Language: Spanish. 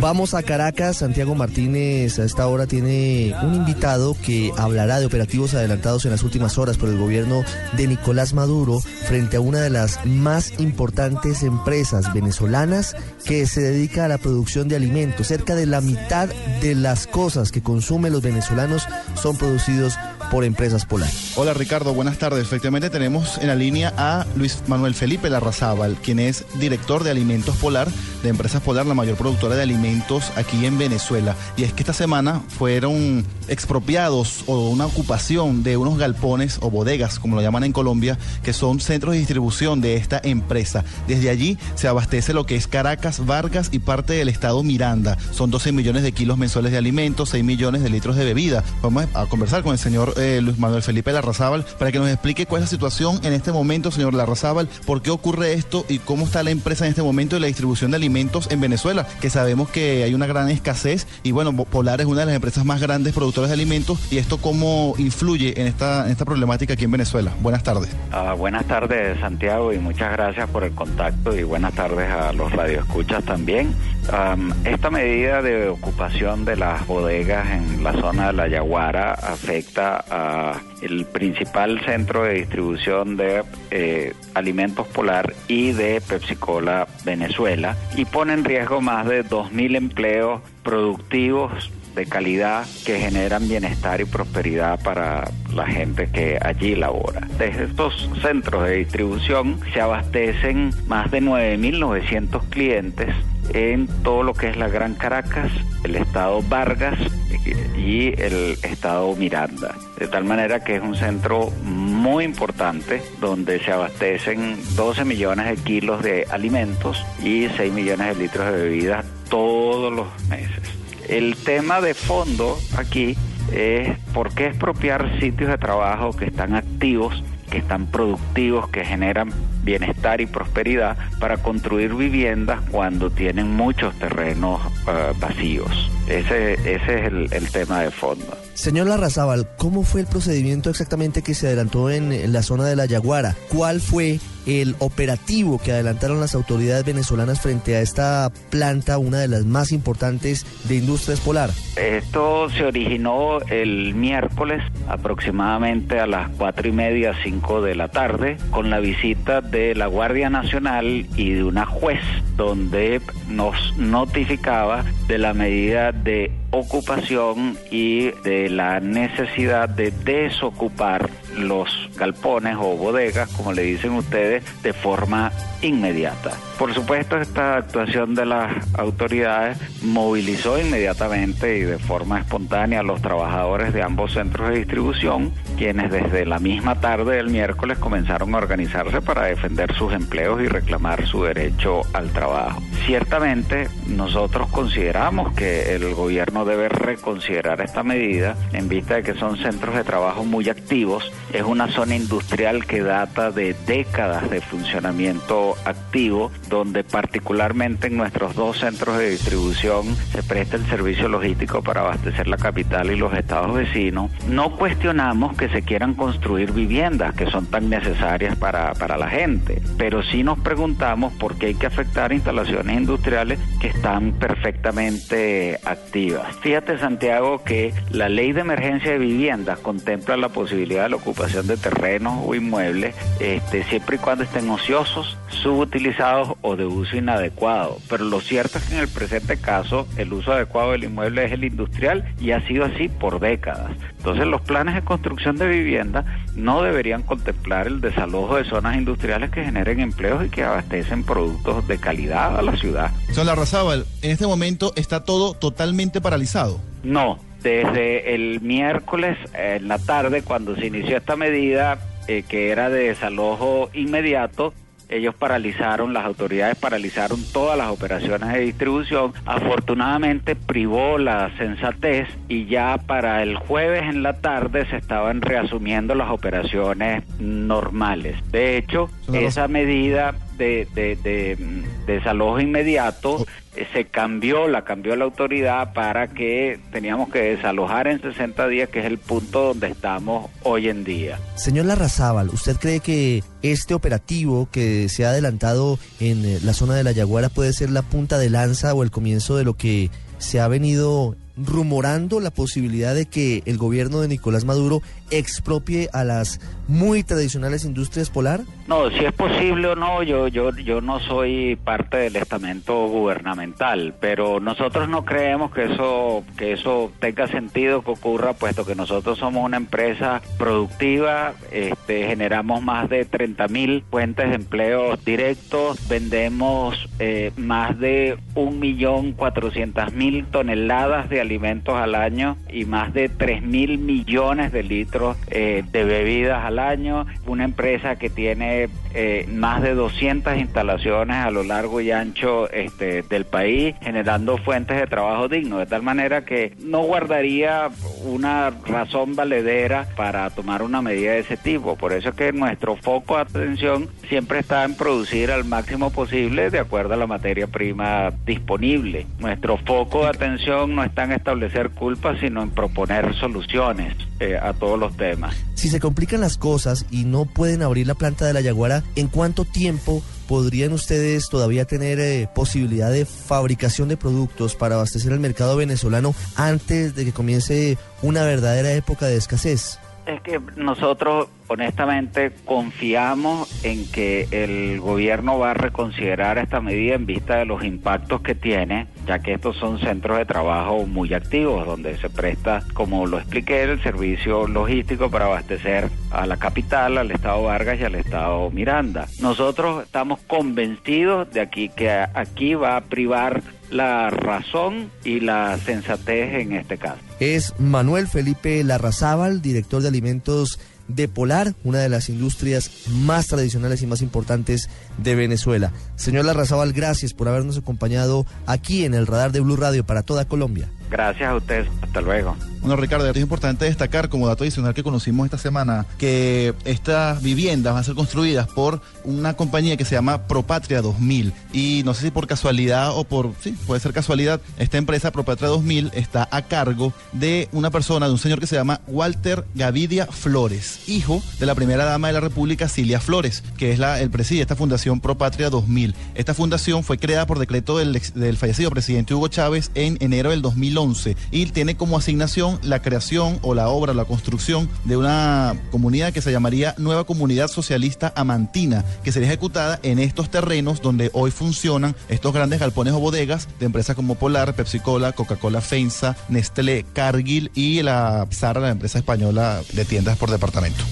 Vamos a Caracas. Santiago Martínez a esta hora tiene un invitado que hablará de operativos adelantados en las últimas horas por el gobierno de Nicolás Maduro frente a una de las más importantes empresas venezolanas que se dedica a la producción de alimentos. Cerca de la mitad de las cosas que consumen los venezolanos son producidos por Empresas Polar. Hola Ricardo, buenas tardes. Efectivamente tenemos en la línea a Luis Manuel Felipe Larrazábal, quien es director de Alimentos Polar de Empresas Polar, la mayor productora de alimentos aquí en Venezuela. Y es que esta semana fueron expropiados o una ocupación de unos galpones o bodegas, como lo llaman en Colombia, que son centros de distribución de esta empresa. Desde allí se abastece lo que es Caracas, Vargas y parte del estado Miranda. Son 12 millones de kilos mensuales de alimentos, 6 millones de litros de bebida. Vamos a conversar con el señor Luis Manuel Felipe Larrazábal para que nos explique cuál es la situación en este momento, señor Larrazábal, por qué ocurre esto y cómo está la empresa en este momento de la distribución de alimentos en Venezuela, que sabemos que hay una gran escasez y bueno, Polar es una de las empresas más grandes productoras de alimentos y esto cómo influye en esta, en esta problemática aquí en Venezuela. Buenas tardes. Uh, buenas tardes, Santiago, y muchas gracias por el contacto y buenas tardes a los radioescuchas también. Esta medida de ocupación de las bodegas en la zona de la Yaguara afecta a el principal centro de distribución de eh, alimentos polar y de Pepsi Cola Venezuela y pone en riesgo más de 2.000 empleos productivos de calidad que generan bienestar y prosperidad para la gente que allí labora. Desde estos centros de distribución se abastecen más de 9.900 clientes en todo lo que es la Gran Caracas, el estado Vargas y el estado Miranda. De tal manera que es un centro muy importante donde se abastecen 12 millones de kilos de alimentos y 6 millones de litros de bebidas todos los meses. El tema de fondo aquí es por qué expropiar sitios de trabajo que están activos, que están productivos, que generan bienestar y prosperidad para construir viviendas cuando tienen muchos terrenos uh, vacíos. Ese, ese es el, el, tema de fondo. Señor Larrazábal, ¿cómo fue el procedimiento exactamente que se adelantó en, la zona de la Yaguara? ¿Cuál fue el operativo que adelantaron las autoridades venezolanas frente a esta planta, una de las más importantes de Industrias Polar? Esto se originó el miércoles aproximadamente a las cuatro y media, cinco de la tarde, con la visita de la Guardia Nacional y de una juez donde nos notificaba de la medida de ocupación y de la necesidad de desocupar los galpones o bodegas, como le dicen ustedes, de forma inmediata. Por supuesto, esta actuación de las autoridades movilizó inmediatamente y de forma espontánea a los trabajadores de ambos centros de distribución, quienes desde la misma tarde del miércoles comenzaron a organizarse para defender sus empleos y reclamar su derecho al trabajo. Ciertamente, nosotros consideramos que el gobierno debe reconsiderar esta medida en vista de que son centros de trabajo muy activos, es una zona industrial que data de décadas de funcionamiento activo, donde particularmente en nuestros dos centros de distribución se presta el servicio logístico para abastecer la capital y los estados vecinos. No cuestionamos que se quieran construir viviendas que son tan necesarias para, para la gente, pero sí nos preguntamos por qué hay que afectar instalaciones industriales que están perfectamente activas. Fíjate Santiago que la ley de emergencia de viviendas contempla la posibilidad de la ocupación de terrenos o inmuebles este, siempre y cuando estén ociosos, subutilizados o de uso inadecuado. Pero lo cierto es que en el presente caso el uso adecuado del inmueble es el industrial y ha sido así por décadas. Entonces los planes de construcción de vivienda no deberían contemplar el desalojo de zonas industriales que generen empleos y que abastecen productos de calidad a la ciudad. Son Larrazábal, en este momento está todo totalmente paralizado. No, desde el miércoles en la tarde cuando se inició esta medida eh, que era de desalojo inmediato, ellos paralizaron, las autoridades paralizaron todas las operaciones de distribución. Afortunadamente privó la sensatez y ya para el jueves en la tarde se estaban reasumiendo las operaciones normales. De hecho, esa medida de, de, de, mm, desalojo inmediato, eh, se cambió, la cambió la autoridad para que teníamos que desalojar en 60 días, que es el punto donde estamos hoy en día. Señor Larrazábal, ¿usted cree que este operativo que se ha adelantado en eh, la zona de la Yaguara puede ser la punta de lanza o el comienzo de lo que se ha venido rumorando la posibilidad de que el gobierno de Nicolás Maduro expropie a las muy tradicionales industrias polar? No, si es posible o no, yo, yo, yo no soy parte del estamento gubernamental, pero nosotros no creemos que eso, que eso tenga sentido que ocurra, puesto que nosotros somos una empresa productiva, este, generamos más de 30 mil fuentes de empleo directos, vendemos eh, más de un millón cuatrocientas mil toneladas de alimentos al año y más de 3 mil millones de litros eh, de bebidas al año, una empresa que tiene eh, más de 200 instalaciones a lo largo y ancho este, del país, generando fuentes de trabajo digno, de tal manera que no guardaría una razón valedera para tomar una medida de ese tipo. Por eso es que nuestro foco de atención siempre está en producir al máximo posible de acuerdo a la materia prima disponible. Nuestro foco de atención no está en establecer culpas, sino en proponer soluciones eh, a todos los temas. Si se complican las cosas y no pueden abrir la planta de la Yaguara, ¿en cuánto tiempo podrían ustedes todavía tener eh, posibilidad de fabricación de productos para abastecer el mercado venezolano antes de que comience una verdadera época de escasez? Es que nosotros honestamente confiamos en que el gobierno va a reconsiderar esta medida en vista de los impactos que tiene, ya que estos son centros de trabajo muy activos donde se presta, como lo expliqué, el servicio logístico para abastecer a la capital, al estado Vargas y al estado Miranda. Nosotros estamos convencidos de aquí que aquí va a privar la razón y la sensatez en este caso. Es Manuel Felipe Larrazábal, director de alimentos de Polar, una de las industrias más tradicionales y más importantes de Venezuela. Señor Larrazábal, gracias por habernos acompañado aquí en el radar de Blue Radio para toda Colombia. Gracias a ustedes. Hasta luego. Bueno, Ricardo, es importante destacar como dato adicional que conocimos esta semana que estas viviendas van a ser construidas por una compañía que se llama Propatria 2000 y no sé si por casualidad o por, sí, puede ser casualidad, esta empresa Propatria 2000 está a cargo de una persona, de un señor que se llama Walter Gavidia Flores, hijo de la primera dama de la República, Cilia Flores, que es la, el preside esta fundación Propatria 2000. Esta fundación fue creada por decreto del, del fallecido presidente Hugo Chávez en enero del 2011 y tiene como asignación la creación o la obra, la construcción de una comunidad que se llamaría Nueva Comunidad Socialista Amantina, que sería ejecutada en estos terrenos donde hoy funcionan estos grandes galpones o bodegas de empresas como Polar, Pepsi Cola, Coca-Cola Fensa, Nestlé, Cargill y la Zara, la empresa española de tiendas por departamento.